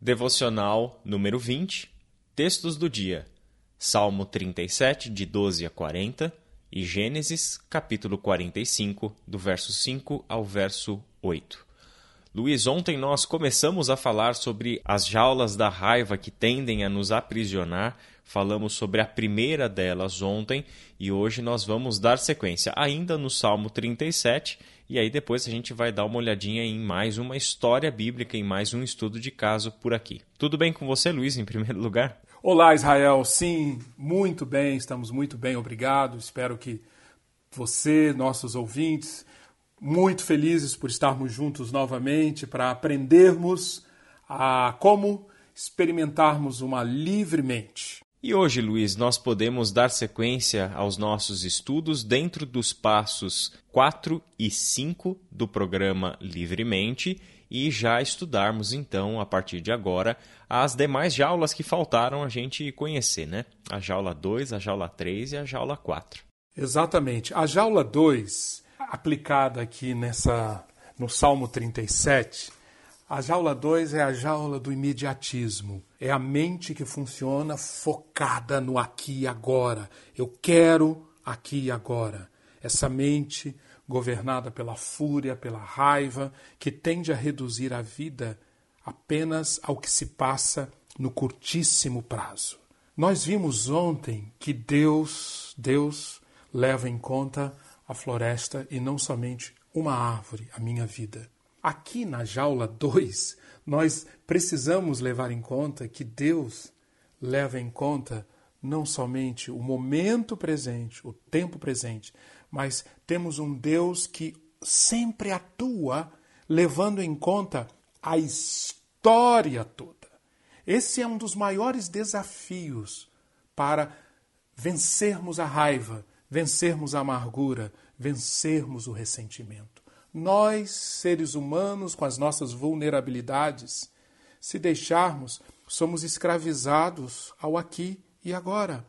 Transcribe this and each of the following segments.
Devocional número 20, textos do dia. Salmo 37, de 12 a 40 e Gênesis, capítulo 45, do verso 5 ao verso 8. Luiz, ontem nós começamos a falar sobre as jaulas da raiva que tendem a nos aprisionar. Falamos sobre a primeira delas ontem e hoje nós vamos dar sequência ainda no Salmo 37 e aí depois a gente vai dar uma olhadinha em mais uma história bíblica, em mais um estudo de caso por aqui. Tudo bem com você, Luiz, em primeiro lugar? Olá, Israel. Sim, muito bem, estamos muito bem, obrigado. Espero que você, nossos ouvintes, muito felizes por estarmos juntos novamente para aprendermos a como experimentarmos uma livremente. E hoje, Luiz, nós podemos dar sequência aos nossos estudos dentro dos passos 4 e 5 do programa Livremente e já estudarmos então, a partir de agora, as demais jaulas que faltaram a gente conhecer, né? A jaula 2, a jaula 3 e a jaula 4. Exatamente. A jaula 2, aplicada aqui nessa no Salmo 37, a jaula 2 é a jaula do imediatismo. É a mente que funciona focada no aqui e agora. Eu quero aqui e agora. Essa mente governada pela fúria, pela raiva, que tende a reduzir a vida apenas ao que se passa no curtíssimo prazo. Nós vimos ontem que Deus, Deus leva em conta a floresta e não somente uma árvore, a minha vida. Aqui na jaula 2, nós precisamos levar em conta que Deus leva em conta não somente o momento presente, o tempo presente, mas temos um Deus que sempre atua levando em conta a história toda. Esse é um dos maiores desafios para vencermos a raiva, vencermos a amargura, vencermos o ressentimento. Nós, seres humanos, com as nossas vulnerabilidades, se deixarmos, somos escravizados ao aqui e agora.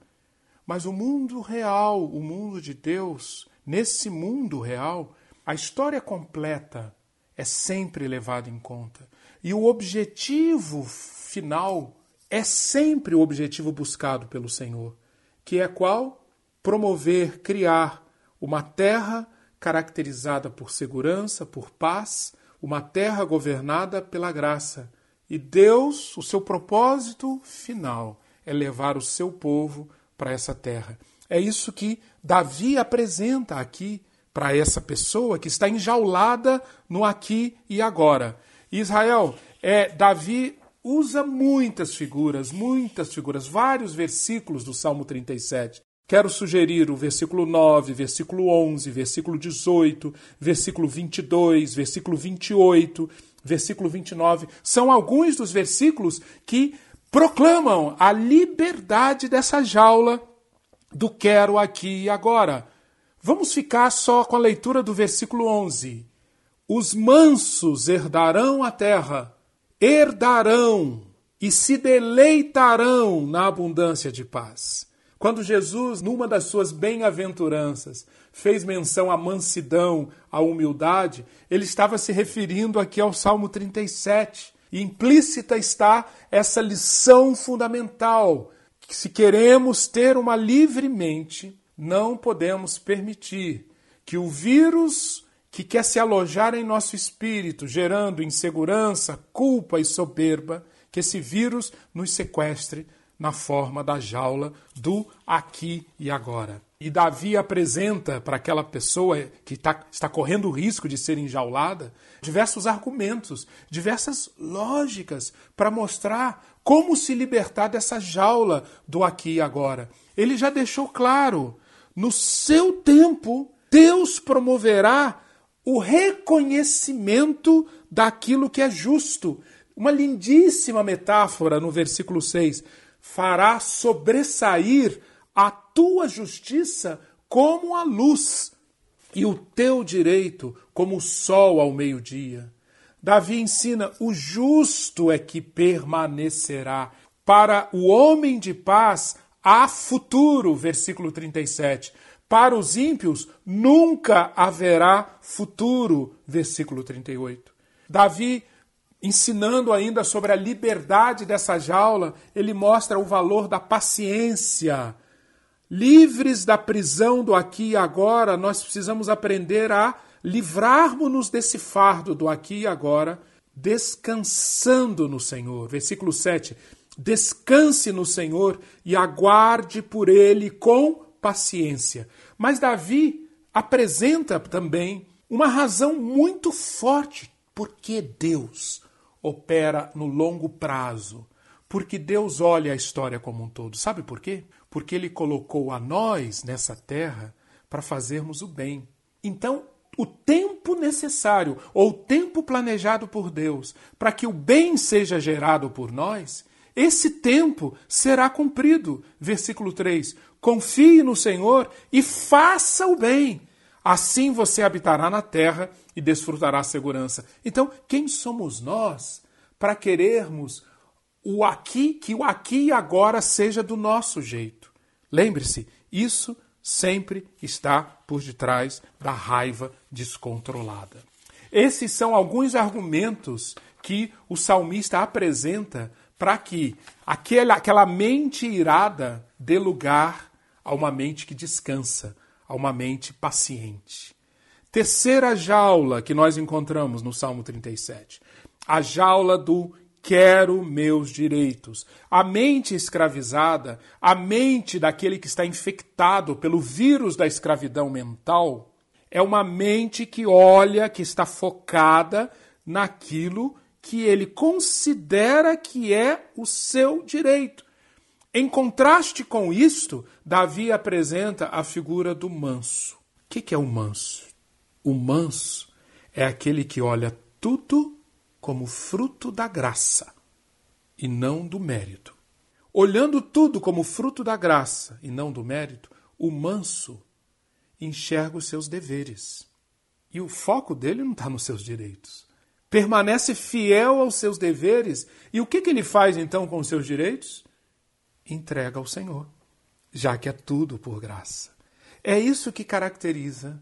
Mas o mundo real, o mundo de Deus, nesse mundo real, a história completa é sempre levada em conta. E o objetivo final é sempre o objetivo buscado pelo Senhor, que é qual? Promover, criar uma terra caracterizada por segurança, por paz, uma terra governada pela graça. E Deus, o seu propósito final é levar o seu povo para essa terra. É isso que Davi apresenta aqui para essa pessoa que está enjaulada no aqui e agora. Israel, é Davi usa muitas figuras, muitas figuras, vários versículos do Salmo 37. Quero sugerir o versículo 9, versículo 11, versículo 18, versículo 22, versículo 28, versículo 29. São alguns dos versículos que proclamam a liberdade dessa jaula do quero aqui e agora. Vamos ficar só com a leitura do versículo 11. Os mansos herdarão a terra, herdarão e se deleitarão na abundância de paz. Quando Jesus, numa das suas bem-aventuranças, fez menção à mansidão, à humildade, ele estava se referindo aqui ao Salmo 37. E implícita está essa lição fundamental, que se queremos ter uma livre mente, não podemos permitir que o vírus que quer se alojar em nosso espírito, gerando insegurança, culpa e soberba, que esse vírus nos sequestre na forma da jaula do aqui e agora. E Davi apresenta para aquela pessoa que tá, está correndo o risco de ser enjaulada diversos argumentos, diversas lógicas para mostrar como se libertar dessa jaula do aqui e agora. Ele já deixou claro: no seu tempo, Deus promoverá o reconhecimento daquilo que é justo. Uma lindíssima metáfora no versículo 6 fará sobressair a tua justiça como a luz e o teu direito como o sol ao meio-dia. Davi ensina: o justo é que permanecerá. Para o homem de paz há futuro, versículo 37. Para os ímpios nunca haverá futuro, versículo 38. Davi ensinando ainda sobre a liberdade dessa jaula, ele mostra o valor da paciência. Livres da prisão do aqui e agora, nós precisamos aprender a livrarmos-nos desse fardo do aqui e agora, descansando no Senhor. Versículo 7. Descanse no Senhor e aguarde por ele com paciência. Mas Davi apresenta também uma razão muito forte porque Deus opera no longo prazo. Porque Deus olha a história como um todo. Sabe por quê? Porque Ele colocou a nós nessa terra para fazermos o bem. Então, o tempo necessário ou o tempo planejado por Deus para que o bem seja gerado por nós, esse tempo será cumprido. Versículo 3: Confie no Senhor e faça o bem. Assim você habitará na terra e desfrutará a segurança. Então, quem somos nós para querermos o aqui, que o aqui e agora seja do nosso jeito? Lembre-se, isso sempre está por detrás da raiva descontrolada. Esses são alguns argumentos que o salmista apresenta para que aquela, aquela mente irada dê lugar a uma mente que descansa, a uma mente paciente. Terceira jaula que nós encontramos no Salmo 37. A jaula do quero meus direitos. A mente escravizada, a mente daquele que está infectado pelo vírus da escravidão mental, é uma mente que olha, que está focada naquilo que ele considera que é o seu direito. Em contraste com isto, Davi apresenta a figura do manso. O que é o manso? O manso é aquele que olha tudo como fruto da graça e não do mérito. Olhando tudo como fruto da graça e não do mérito, o manso enxerga os seus deveres. E o foco dele não está nos seus direitos. Permanece fiel aos seus deveres. E o que, que ele faz então com os seus direitos? entrega ao Senhor, já que é tudo por graça. É isso que caracteriza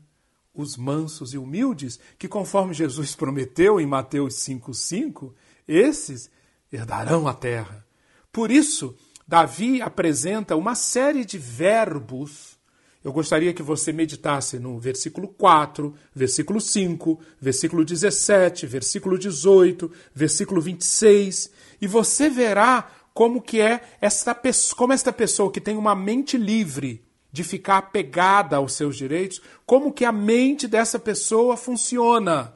os mansos e humildes, que conforme Jesus prometeu em Mateus 5,5, esses herdarão a terra. Por isso, Davi apresenta uma série de verbos. Eu gostaria que você meditasse no versículo 4, versículo 5, versículo 17, versículo 18, versículo 26, e você verá como que é esta como esta pessoa que tem uma mente livre de ficar apegada aos seus direitos, como que a mente dessa pessoa funciona.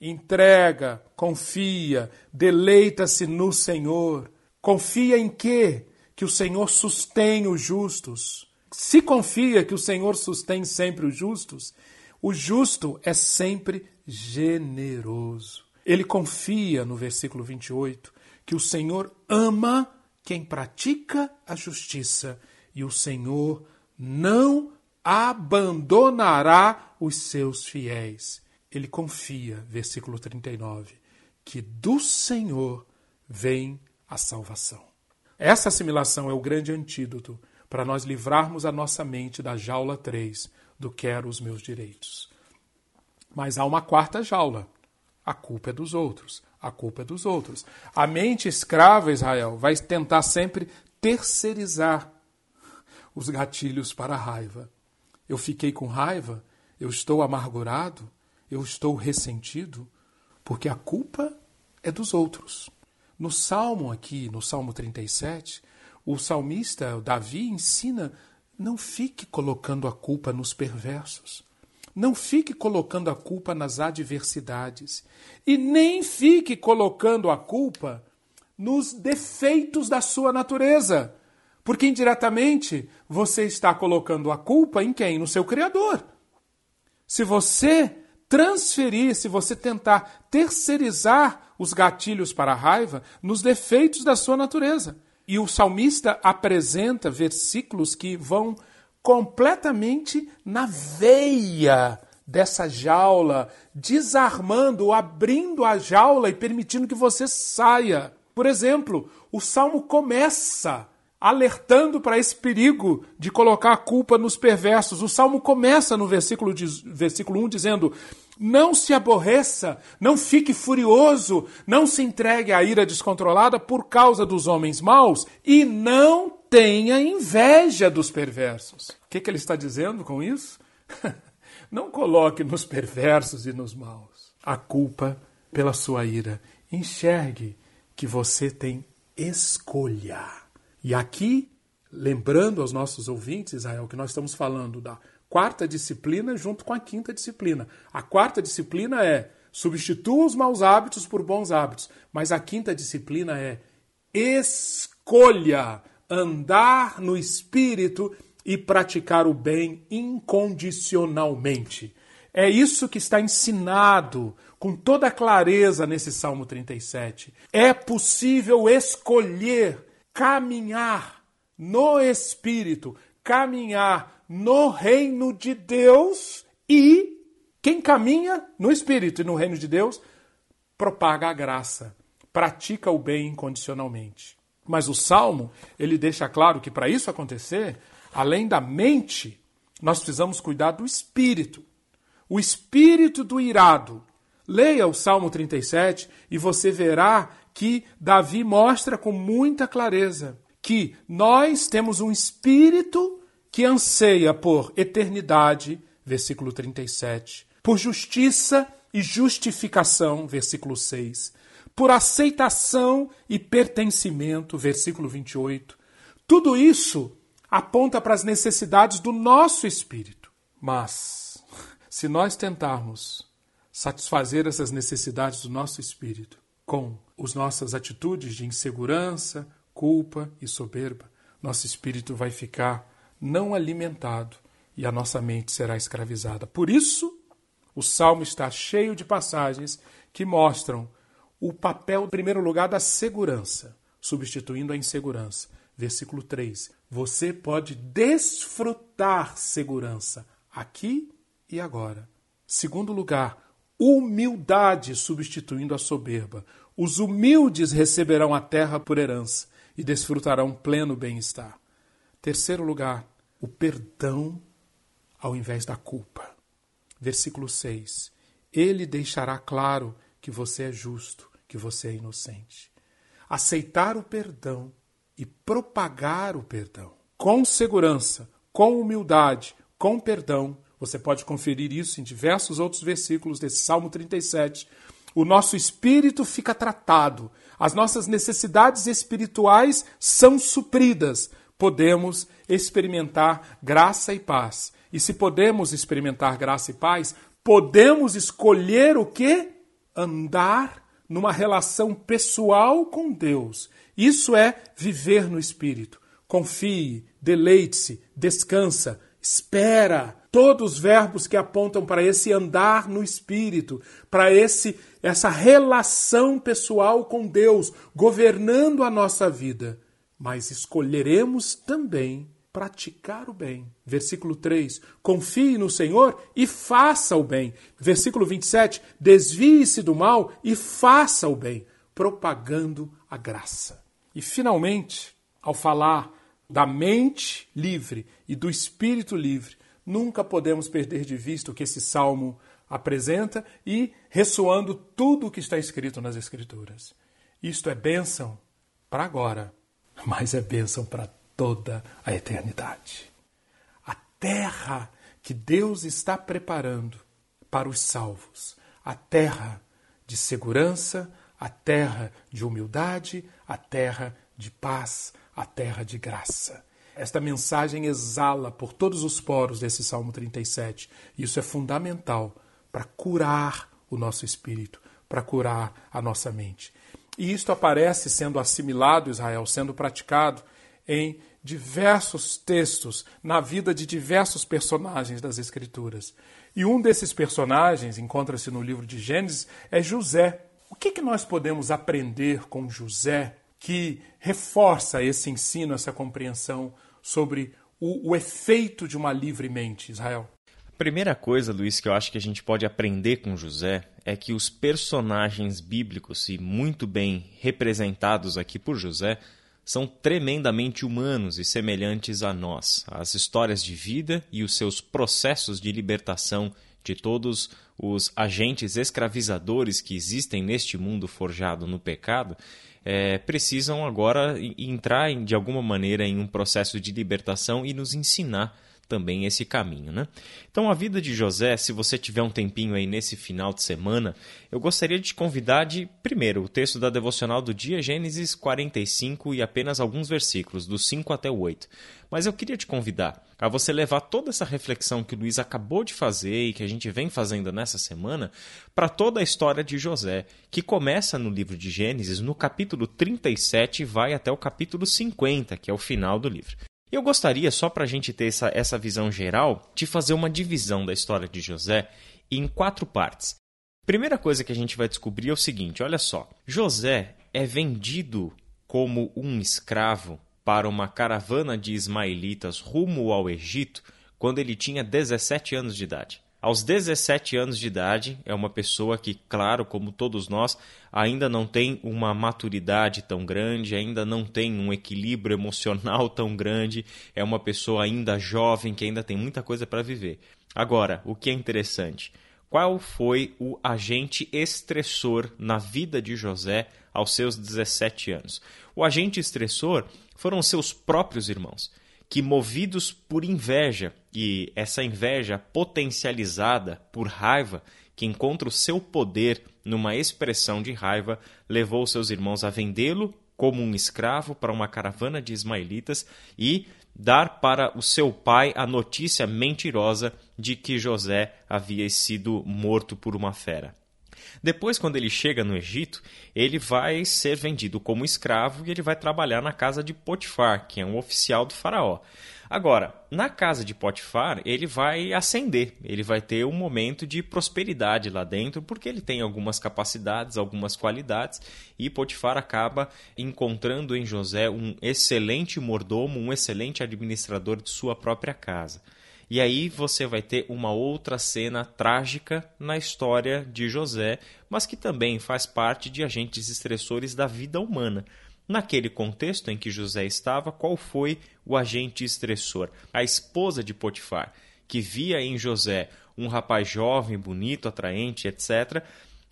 Entrega, confia, deleita-se no Senhor. Confia em quê? Que o Senhor sustém os justos. Se confia que o Senhor sustém sempre os justos, o justo é sempre generoso. Ele confia, no versículo 28, que o Senhor ama quem pratica a justiça, e o Senhor não abandonará os seus fiéis. Ele confia, versículo 39, que do Senhor vem a salvação. Essa assimilação é o grande antídoto para nós livrarmos a nossa mente da jaula 3 do quero os meus direitos. Mas há uma quarta jaula. A culpa é dos outros a culpa é dos outros. A mente escrava, Israel, vai tentar sempre terceirizar os gatilhos para a raiva. Eu fiquei com raiva, eu estou amargurado, eu estou ressentido, porque a culpa é dos outros. No Salmo aqui, no Salmo 37, o salmista, Davi, ensina: não fique colocando a culpa nos perversos. Não fique colocando a culpa nas adversidades e nem fique colocando a culpa nos defeitos da sua natureza, porque indiretamente você está colocando a culpa em quem? No seu Criador. Se você transferir, se você tentar terceirizar os gatilhos para a raiva nos defeitos da sua natureza. E o salmista apresenta versículos que vão completamente na veia dessa jaula, desarmando, abrindo a jaula e permitindo que você saia. Por exemplo, o salmo começa alertando para esse perigo de colocar a culpa nos perversos. O salmo começa no versículo, versículo 1 dizendo: Não se aborreça, não fique furioso, não se entregue à ira descontrolada por causa dos homens maus e não tenha inveja dos perversos. O que, que ele está dizendo com isso? não coloque nos perversos e nos maus a culpa pela sua ira. Enxergue que você tem escolha. E aqui, lembrando aos nossos ouvintes, Israel, que nós estamos falando da quarta disciplina junto com a quinta disciplina. A quarta disciplina é substitua os maus hábitos por bons hábitos, mas a quinta disciplina é escolha andar no espírito e praticar o bem incondicionalmente. É isso que está ensinado com toda clareza nesse Salmo 37. É possível escolher caminhar no Espírito, caminhar no reino de Deus e quem caminha no Espírito e no reino de Deus propaga a graça, pratica o bem incondicionalmente. Mas o Salmo, ele deixa claro que para isso acontecer, além da mente, nós precisamos cuidar do espírito. O espírito do irado, Leia o Salmo 37 e você verá que Davi mostra com muita clareza que nós temos um espírito que anseia por eternidade, versículo 37, por justiça e justificação, versículo 6, por aceitação e pertencimento, versículo 28. Tudo isso aponta para as necessidades do nosso espírito. Mas, se nós tentarmos satisfazer essas necessidades do nosso espírito com as nossas atitudes de insegurança, culpa e soberba, nosso espírito vai ficar não alimentado e a nossa mente será escravizada. Por isso, o salmo está cheio de passagens que mostram o papel, em primeiro lugar, da segurança, substituindo a insegurança. Versículo 3: Você pode desfrutar segurança aqui e agora. Segundo lugar, humildade substituindo a soberba. Os humildes receberão a terra por herança e desfrutarão pleno bem-estar. Terceiro lugar, o perdão ao invés da culpa. Versículo 6. Ele deixará claro que você é justo, que você é inocente. Aceitar o perdão e propagar o perdão. Com segurança, com humildade, com perdão, você pode conferir isso em diversos outros versículos desse Salmo 37. O nosso espírito fica tratado, as nossas necessidades espirituais são supridas. Podemos experimentar graça e paz. E se podemos experimentar graça e paz, podemos escolher o que? Andar numa relação pessoal com Deus. Isso é viver no espírito. Confie, deleite-se, descansa, espera, todos os verbos que apontam para esse andar no espírito, para esse essa relação pessoal com Deus, governando a nossa vida. Mas escolheremos também praticar o bem. Versículo 3: Confie no Senhor e faça o bem. Versículo 27: Desvie-se do mal e faça o bem, propagando a graça. E finalmente, ao falar da mente livre e do espírito livre, Nunca podemos perder de vista o que esse salmo apresenta e ressoando tudo o que está escrito nas Escrituras. Isto é bênção para agora, mas é bênção para toda a eternidade. A terra que Deus está preparando para os salvos, a terra de segurança, a terra de humildade, a terra de paz, a terra de graça. Esta mensagem exala por todos os poros desse Salmo 37. Isso é fundamental para curar o nosso espírito, para curar a nossa mente. E isto aparece sendo assimilado, Israel, sendo praticado em diversos textos, na vida de diversos personagens das Escrituras. E um desses personagens, encontra-se no livro de Gênesis, é José. O que, que nós podemos aprender com José que reforça esse ensino, essa compreensão sobre o, o efeito de uma livre mente, Israel? A primeira coisa, Luiz, que eu acho que a gente pode aprender com José é que os personagens bíblicos, e muito bem representados aqui por José, são tremendamente humanos e semelhantes a nós. As histórias de vida e os seus processos de libertação de todos os agentes escravizadores que existem neste mundo forjado no pecado é, precisam agora entrar de alguma maneira em um processo de libertação e nos ensinar também esse caminho. Né? Então, a vida de José, se você tiver um tempinho aí nesse final de semana, eu gostaria de te convidar de, primeiro, o texto da devocional do dia, Gênesis 45 e apenas alguns versículos, do 5 até o 8. Mas eu queria te convidar a você levar toda essa reflexão que o Luiz acabou de fazer e que a gente vem fazendo nessa semana para toda a história de José, que começa no livro de Gênesis, no capítulo 37 e vai até o capítulo 50, que é o final do livro. Eu gostaria, só para a gente ter essa, essa visão geral, de fazer uma divisão da história de José em quatro partes. Primeira coisa que a gente vai descobrir é o seguinte: olha só. José é vendido como um escravo para uma caravana de ismaelitas rumo ao Egito quando ele tinha 17 anos de idade. Aos 17 anos de idade, é uma pessoa que, claro, como todos nós, ainda não tem uma maturidade tão grande, ainda não tem um equilíbrio emocional tão grande, é uma pessoa ainda jovem que ainda tem muita coisa para viver. Agora, o que é interessante? Qual foi o agente estressor na vida de José aos seus 17 anos? O agente estressor foram seus próprios irmãos que, movidos por inveja, e essa inveja potencializada por raiva, que encontra o seu poder numa expressão de raiva, levou seus irmãos a vendê-lo como um escravo para uma caravana de ismaelitas e dar para o seu pai a notícia mentirosa de que José havia sido morto por uma fera. Depois, quando ele chega no Egito, ele vai ser vendido como escravo e ele vai trabalhar na casa de Potifar, que é um oficial do faraó. Agora, na casa de Potifar, ele vai ascender, ele vai ter um momento de prosperidade lá dentro, porque ele tem algumas capacidades, algumas qualidades, e Potifar acaba encontrando em José um excelente mordomo, um excelente administrador de sua própria casa. E aí você vai ter uma outra cena trágica na história de José, mas que também faz parte de agentes estressores da vida humana. Naquele contexto em que José estava, qual foi o agente estressor? A esposa de Potifar, que via em José um rapaz jovem, bonito, atraente, etc.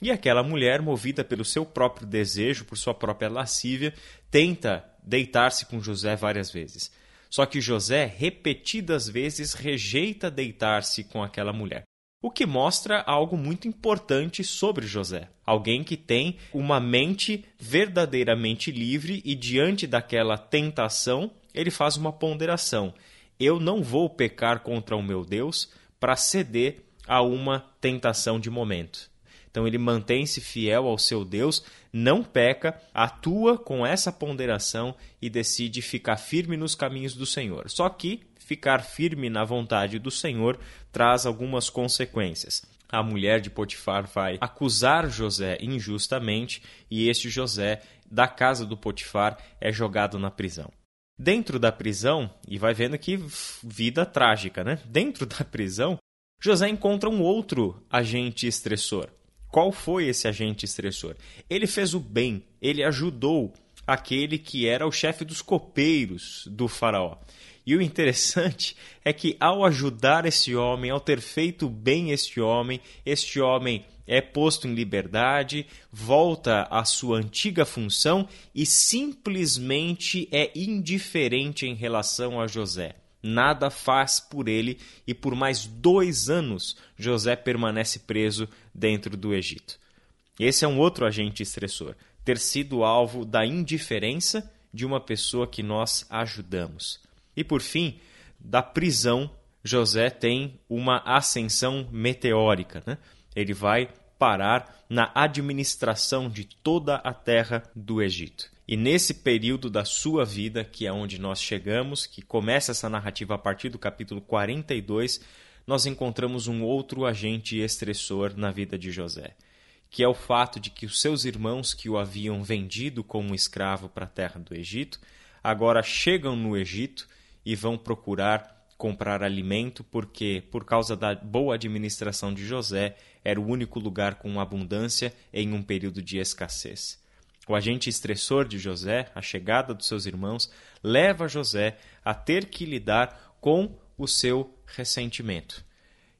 E aquela mulher, movida pelo seu próprio desejo, por sua própria lascívia, tenta deitar-se com José várias vezes. Só que José repetidas vezes rejeita deitar-se com aquela mulher. O que mostra algo muito importante sobre José. Alguém que tem uma mente verdadeiramente livre e, diante daquela tentação, ele faz uma ponderação. Eu não vou pecar contra o meu Deus para ceder a uma tentação de momento. Então ele mantém-se fiel ao seu Deus, não peca, atua com essa ponderação e decide ficar firme nos caminhos do Senhor. Só que ficar firme na vontade do Senhor traz algumas consequências. A mulher de Potifar vai acusar José injustamente e este José, da casa do Potifar, é jogado na prisão. Dentro da prisão, e vai vendo que vida trágica, né? Dentro da prisão, José encontra um outro agente estressor, qual foi esse agente estressor? Ele fez o bem, ele ajudou aquele que era o chefe dos copeiros do faraó. E o interessante é que ao ajudar esse homem, ao ter feito bem este homem, este homem é posto em liberdade, volta à sua antiga função e simplesmente é indiferente em relação a José nada faz por ele e por mais dois anos José permanece preso dentro do Egito. Esse é um outro agente estressor, ter sido alvo da indiferença de uma pessoa que nós ajudamos. E por fim, da prisão, José tem uma ascensão meteórica. Né? Ele vai parar na administração de toda a terra do Egito. E nesse período da sua vida, que é onde nós chegamos, que começa essa narrativa a partir do capítulo 42, nós encontramos um outro agente estressor na vida de José, que é o fato de que os seus irmãos que o haviam vendido como escravo para a terra do Egito, agora chegam no Egito e vão procurar comprar alimento, porque, por causa da boa administração de José, era o único lugar com abundância em um período de escassez. O agente estressor de José, a chegada dos seus irmãos, leva José a ter que lidar com o seu ressentimento.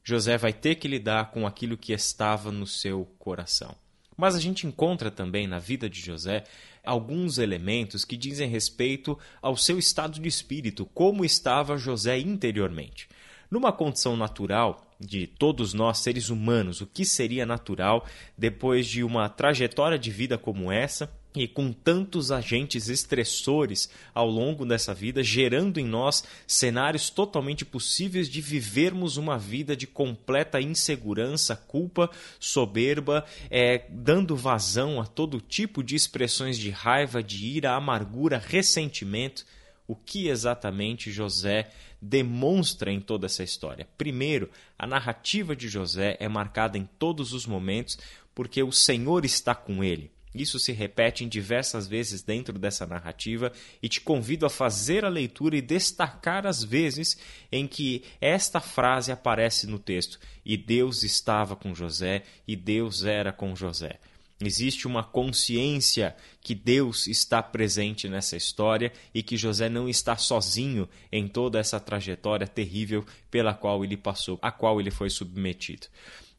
José vai ter que lidar com aquilo que estava no seu coração. Mas a gente encontra também na vida de José alguns elementos que dizem respeito ao seu estado de espírito, como estava José interiormente. Numa condição natural de todos nós seres humanos, o que seria natural depois de uma trajetória de vida como essa, e com tantos agentes estressores ao longo dessa vida, gerando em nós cenários totalmente possíveis de vivermos uma vida de completa insegurança, culpa, soberba, é, dando vazão a todo tipo de expressões de raiva, de ira, amargura, ressentimento. O que exatamente José demonstra em toda essa história? Primeiro, a narrativa de José é marcada em todos os momentos porque o Senhor está com ele. Isso se repete em diversas vezes dentro dessa narrativa e te convido a fazer a leitura e destacar as vezes em que esta frase aparece no texto: E Deus estava com José, e Deus era com José. Existe uma consciência que Deus está presente nessa história e que José não está sozinho em toda essa trajetória terrível pela qual ele passou, a qual ele foi submetido.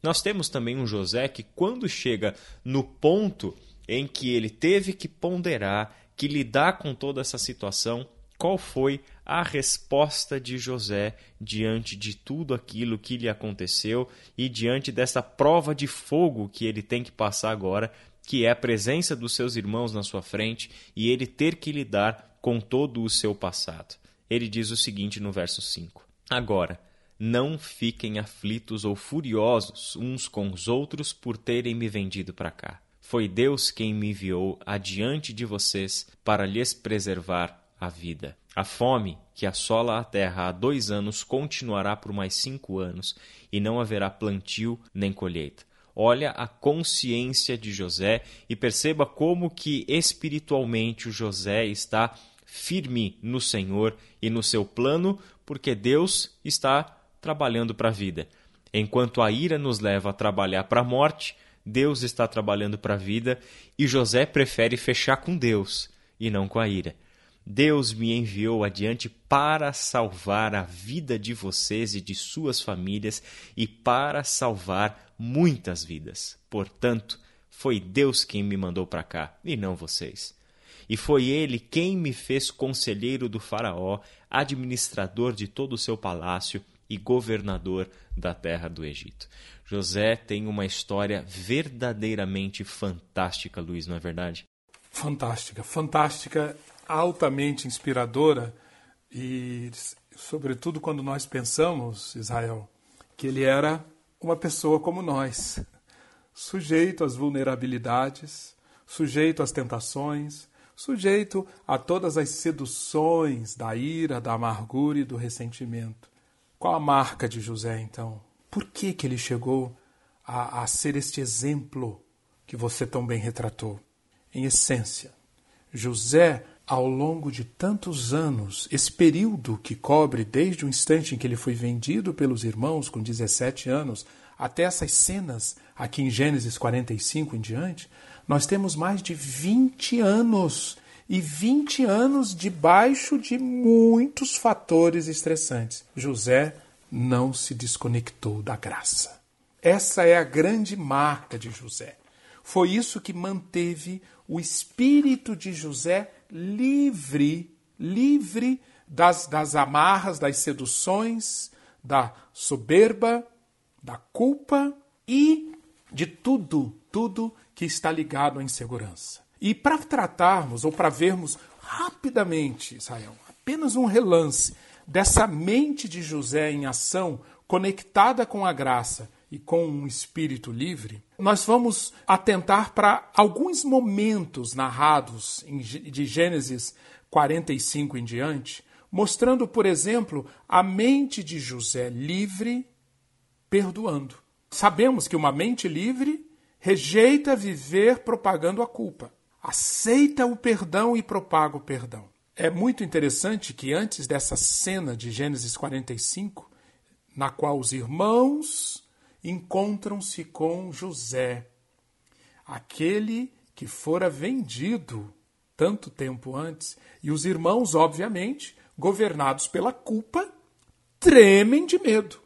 Nós temos também um José que, quando chega no ponto em que ele teve que ponderar, que lidar com toda essa situação, qual foi a resposta de José diante de tudo aquilo que lhe aconteceu e diante dessa prova de fogo que ele tem que passar agora, que é a presença dos seus irmãos na sua frente e ele ter que lidar com todo o seu passado. Ele diz o seguinte no verso 5: Agora, não fiquem aflitos ou furiosos uns com os outros por terem me vendido para cá foi Deus quem me enviou adiante de vocês para lhes preservar a vida. A fome que assola a terra há dois anos continuará por mais cinco anos, e não haverá plantio nem colheita. Olha a consciência de José e perceba como que espiritualmente o José está firme no Senhor e no seu plano, porque Deus está trabalhando para a vida. Enquanto a ira nos leva a trabalhar para a morte, Deus está trabalhando para a vida e José prefere fechar com Deus e não com a ira. Deus me enviou adiante para salvar a vida de vocês e de suas famílias e para salvar muitas vidas. Portanto, foi Deus quem me mandou para cá e não vocês. E foi ele quem me fez conselheiro do Faraó, administrador de todo o seu palácio e governador da terra do Egito. José tem uma história verdadeiramente fantástica, Luiz, não é verdade? Fantástica, fantástica, altamente inspiradora e, sobretudo, quando nós pensamos, Israel, que ele era uma pessoa como nós, sujeito às vulnerabilidades, sujeito às tentações, sujeito a todas as seduções da ira, da amargura e do ressentimento. Qual a marca de José, então? Por que, que ele chegou a, a ser este exemplo que você tão bem retratou? Em essência, José, ao longo de tantos anos, esse período que cobre desde o instante em que ele foi vendido pelos irmãos com 17 anos até essas cenas aqui em Gênesis 45 em diante, nós temos mais de 20 anos e 20 anos debaixo de muitos fatores estressantes. José não se desconectou da graça. Essa é a grande marca de José. Foi isso que manteve o espírito de José livre, livre das, das amarras, das seduções, da soberba, da culpa e de tudo, tudo que está ligado à insegurança. E para tratarmos ou para vermos rapidamente, Israel, apenas um relance dessa mente de José em ação, conectada com a graça e com um espírito livre, nós vamos atentar para alguns momentos narrados de Gênesis 45 em diante, mostrando, por exemplo, a mente de José livre perdoando. Sabemos que uma mente livre rejeita viver propagando a culpa, aceita o perdão e propaga o perdão. É muito interessante que antes dessa cena de Gênesis 45, na qual os irmãos encontram-se com José, aquele que fora vendido tanto tempo antes, e os irmãos, obviamente, governados pela culpa, tremem de medo.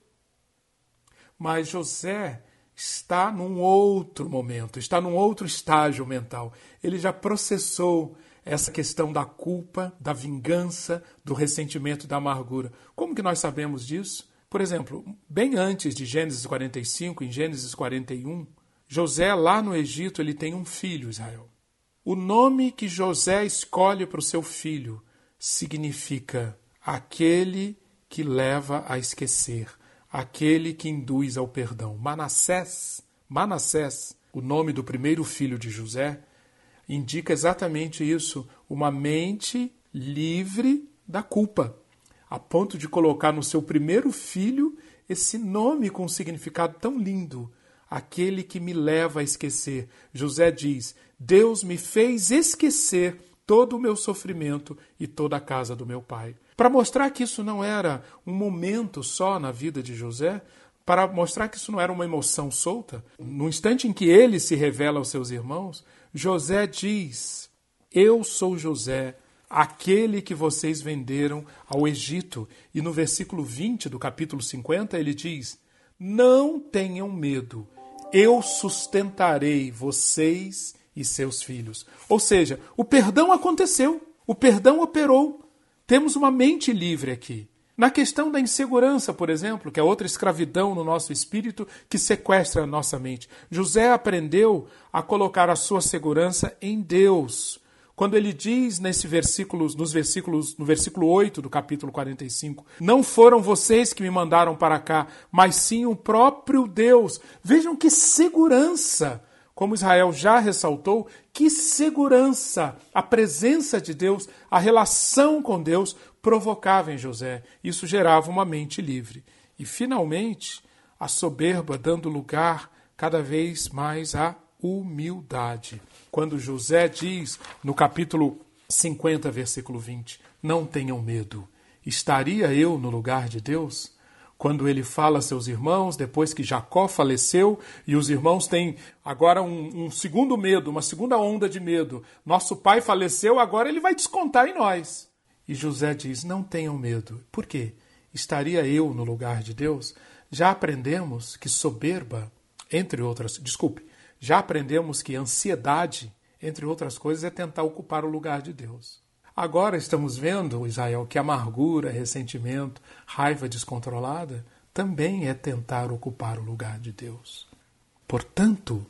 Mas José está num outro momento, está num outro estágio mental. Ele já processou essa questão da culpa, da vingança, do ressentimento da amargura. Como que nós sabemos disso? Por exemplo, bem antes de Gênesis 45, em Gênesis 41, José lá no Egito, ele tem um filho, Israel. O nome que José escolhe para o seu filho significa aquele que leva a esquecer, aquele que induz ao perdão. Manassés, Manassés, o nome do primeiro filho de José, indica exatamente isso, uma mente livre da culpa, a ponto de colocar no seu primeiro filho esse nome com um significado tão lindo, aquele que me leva a esquecer. José diz: Deus me fez esquecer todo o meu sofrimento e toda a casa do meu pai. Para mostrar que isso não era um momento só na vida de José, para mostrar que isso não era uma emoção solta, no instante em que ele se revela aos seus irmãos, José diz: Eu sou José, aquele que vocês venderam ao Egito. E no versículo 20 do capítulo 50 ele diz: Não tenham medo, eu sustentarei vocês e seus filhos. Ou seja, o perdão aconteceu, o perdão operou. Temos uma mente livre aqui. Na questão da insegurança, por exemplo, que é outra escravidão no nosso espírito que sequestra a nossa mente, José aprendeu a colocar a sua segurança em Deus. Quando ele diz nesse versículo, nos versículos, no versículo 8 do capítulo 45, não foram vocês que me mandaram para cá, mas sim o próprio Deus. Vejam que segurança como Israel já ressaltou, que segurança a presença de Deus, a relação com Deus provocava em José. Isso gerava uma mente livre. E, finalmente, a soberba dando lugar cada vez mais à humildade. Quando José diz no capítulo 50, versículo 20: Não tenham medo, estaria eu no lugar de Deus? quando ele fala a seus irmãos, depois que Jacó faleceu, e os irmãos têm agora um, um, segundo medo, uma segunda onda de medo. Nosso pai faleceu, agora ele vai descontar em nós. E José diz: Não tenham medo. Por quê? Estaria eu no lugar de Deus? Já aprendemos que soberba, entre outras, desculpe, já aprendemos que ansiedade, entre outras coisas, é tentar ocupar o lugar de Deus. Agora estamos vendo, Israel, que amargura, ressentimento, raiva descontrolada também é tentar ocupar o lugar de Deus. Portanto,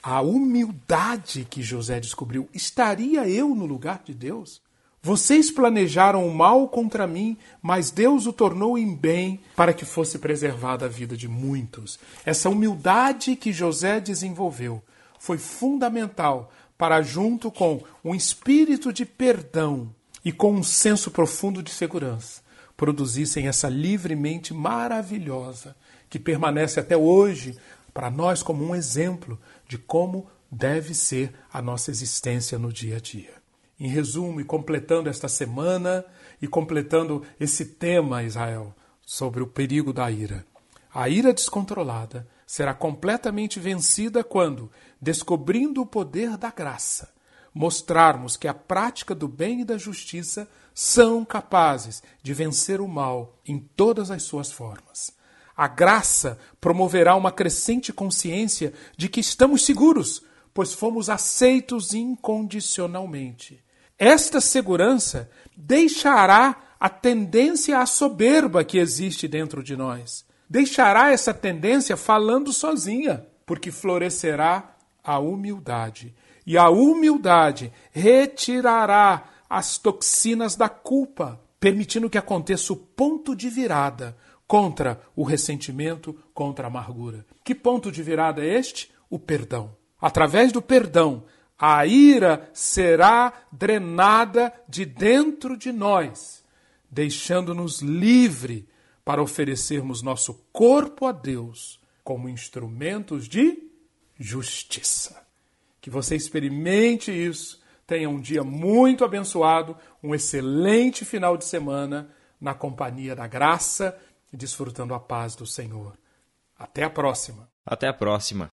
a humildade que José descobriu, estaria eu no lugar de Deus? Vocês planejaram o mal contra mim, mas Deus o tornou em bem para que fosse preservada a vida de muitos. Essa humildade que José desenvolveu foi fundamental para, junto com um espírito de perdão e com um senso profundo de segurança, produzissem essa livremente maravilhosa que permanece até hoje para nós como um exemplo de como deve ser a nossa existência no dia a dia. Em resumo, e completando esta semana e completando esse tema, Israel, sobre o perigo da ira. A ira descontrolada será completamente vencida quando, descobrindo o poder da graça, mostrarmos que a prática do bem e da justiça são capazes de vencer o mal em todas as suas formas. A graça promoverá uma crescente consciência de que estamos seguros, pois fomos aceitos incondicionalmente. Esta segurança deixará a tendência à soberba que existe dentro de nós deixará essa tendência falando sozinha, porque florescerá a humildade. E a humildade retirará as toxinas da culpa, permitindo que aconteça o ponto de virada contra o ressentimento, contra a amargura. Que ponto de virada é este? O perdão. Através do perdão, a ira será drenada de dentro de nós, deixando-nos livre para oferecermos nosso corpo a Deus como instrumentos de justiça. Que você experimente isso, tenha um dia muito abençoado, um excelente final de semana na companhia da graça e desfrutando a paz do Senhor. Até a próxima. Até a próxima.